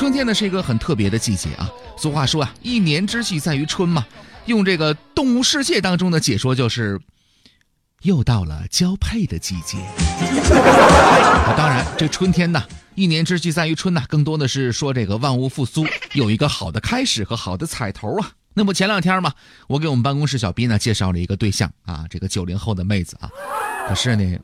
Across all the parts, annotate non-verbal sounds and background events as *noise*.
春天呢是一个很特别的季节啊。俗话说啊，一年之计在于春嘛。用这个动物世界当中的解说就是，又到了交配的季节。啊 *laughs* 当然，这春天呢，一年之计在于春呐，更多的是说这个万物复苏，有一个好的开始和好的彩头啊。那么前两天嘛，我给我们办公室小斌呢介绍了一个对象啊，这个九零后的妹子啊。可是呢，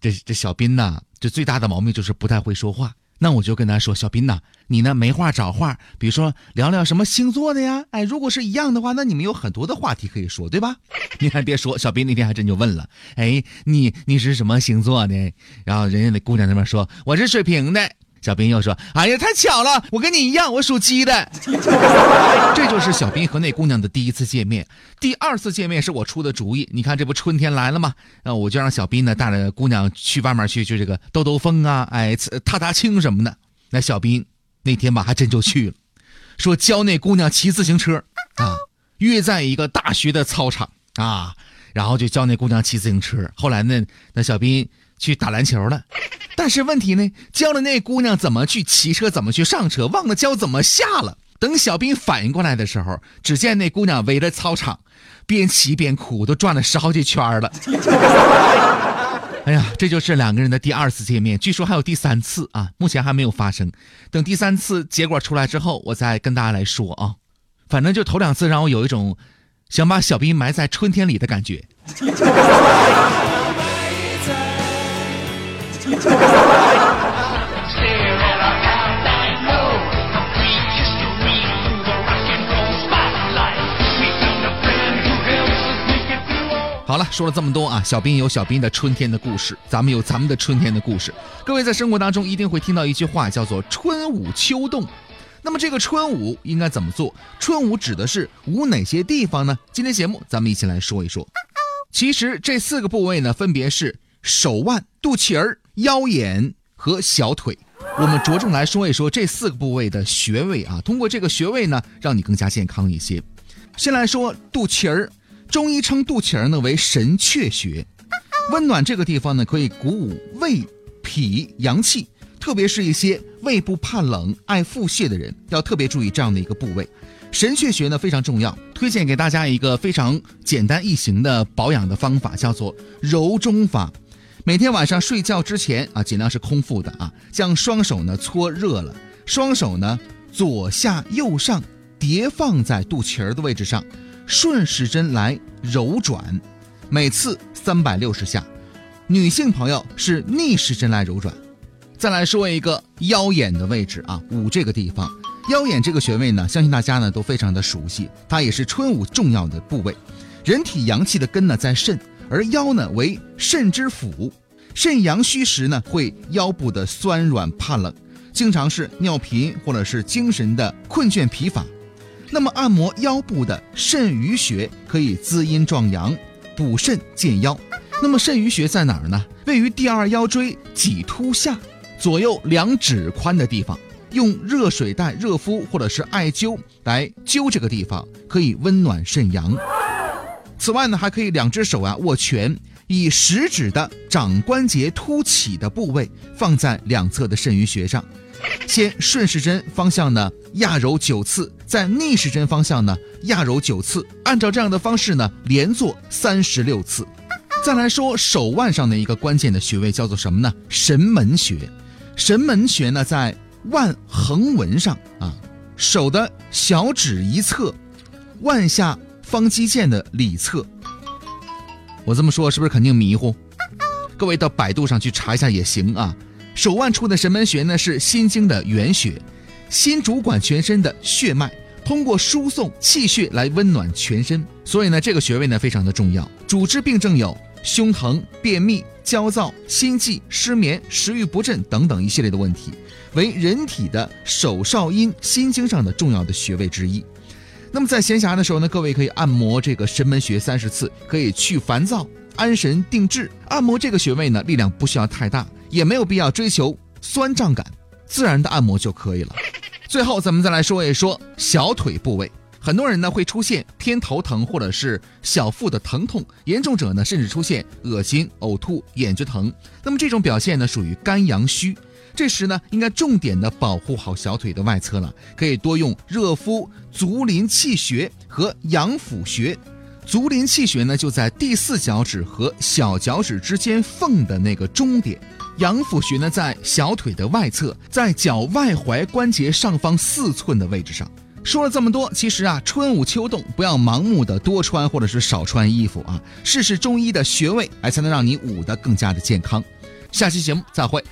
这这小斌呢，这最大的毛病就是不太会说话。那我就跟他说：“小斌呐，你呢没话找话，比如说聊聊什么星座的呀？哎，如果是一样的话，那你们有很多的话题可以说，对吧？*laughs* 你还别说，小斌那天还真就问了：哎，你你是什么星座的？然后人家那姑娘那边说我是水瓶的。”小斌又说：“哎呀，太巧了，我跟你一样，我属鸡的。*laughs* ”这就是小斌和那姑娘的第一次见面。第二次见面是我出的主意。你看，这不春天来了吗？那我就让小斌呢带着姑娘去外面去，就这个兜兜风啊，哎，踏踏青什么的。那小斌那天吧，还真就去了，说教那姑娘骑自行车啊，约在一个大学的操场啊，然后就教那姑娘骑自行车。后来呢，那小斌去打篮球了。但是问题呢，教了那姑娘怎么去骑车，怎么去上车，忘了教怎么下了。等小兵反应过来的时候，只见那姑娘围着操场，边骑边哭，都转了十好几圈了。哎呀，这就是两个人的第二次见面，据说还有第三次啊，目前还没有发生。等第三次结果出来之后，我再跟大家来说啊。反正就头两次让我有一种想把小兵埋在春天里的感觉。*laughs* 好了，说了这么多啊，小兵有小兵的春天的故事，咱们有咱们的春天的故事。各位在生活当中一定会听到一句话，叫做“春捂秋冻”。那么这个春捂应该怎么做？春捂指的是捂哪些地方呢？今天节目咱们一起来说一说。其实这四个部位呢，分别是手腕、肚脐儿、腰眼和小腿。我们着重来说一说这四个部位的穴位啊，通过这个穴位呢，让你更加健康一些。先来说肚脐儿。中医称肚脐儿呢为神阙穴，温暖这个地方呢可以鼓舞胃、脾阳气，特别是一些胃部怕冷、爱腹泻的人，要特别注意这样的一个部位。神阙穴呢非常重要，推荐给大家一个非常简单易行的保养的方法，叫做揉中法。每天晚上睡觉之前啊，尽量是空腹的啊，将双手呢搓热了，双手呢左下右上叠放在肚脐儿的位置上。顺时针来揉转，每次三百六十下。女性朋友是逆时针来揉转。再来说一个腰眼的位置啊，五这个地方。腰眼这个穴位呢，相信大家呢都非常的熟悉，它也是春捂重要的部位。人体阳气的根呢在肾，而腰呢为肾之府。肾阳虚时呢，会腰部的酸软怕冷，经常是尿频或者是精神的困倦疲乏。那么按摩腰部的肾俞穴可以滋阴壮阳、补肾健腰。那么肾俞穴在哪儿呢？位于第二腰椎棘突下左右两指宽的地方。用热水袋热敷或者是艾灸来灸这个地方，可以温暖肾阳。此外呢，还可以两只手啊握拳，以食指的掌关节凸起的部位放在两侧的肾俞穴上。先顺时针方向呢压揉九次，在逆时针方向呢压揉九次，按照这样的方式呢连做三十六次。再来说手腕上的一个关键的穴位叫做什么呢？神门穴。神门穴呢在腕横纹上啊，手的小指一侧，腕下方肌腱的里侧。我这么说是不是肯定迷糊？各位到百度上去查一下也行啊。手腕处的神门穴呢，是心经的原穴，心主管全身的血脉，通过输送气血来温暖全身，所以呢，这个穴位呢非常的重要。主治病症有胸疼、便秘、焦躁、心悸、失眠、食欲不振等等一系列的问题，为人体的手少阴心经上的重要的穴位之一。那么在闲暇的时候呢，各位可以按摩这个神门穴三十次，可以去烦躁、安神定志。按摩这个穴位呢，力量不需要太大。也没有必要追求酸胀感，自然的按摩就可以了。*laughs* 最后，咱们再来说一说小腿部位。很多人呢会出现偏头疼或者是小腹的疼痛，严重者呢甚至出现恶心、呕吐、眼睛疼。那么这种表现呢属于肝阳虚，这时呢，应该重点的保护好小腿的外侧了，可以多用热敷足临气穴和阳府穴。足临气穴呢，就在第四脚趾和小脚趾之间缝的那个中点；阳府穴呢，在小腿的外侧，在脚外踝关节上方四寸的位置上。说了这么多，其实啊，春捂秋冻，不要盲目的多穿或者是少穿衣服啊，试试中医的穴位，哎，才能让你捂得更加的健康。下期节目再会。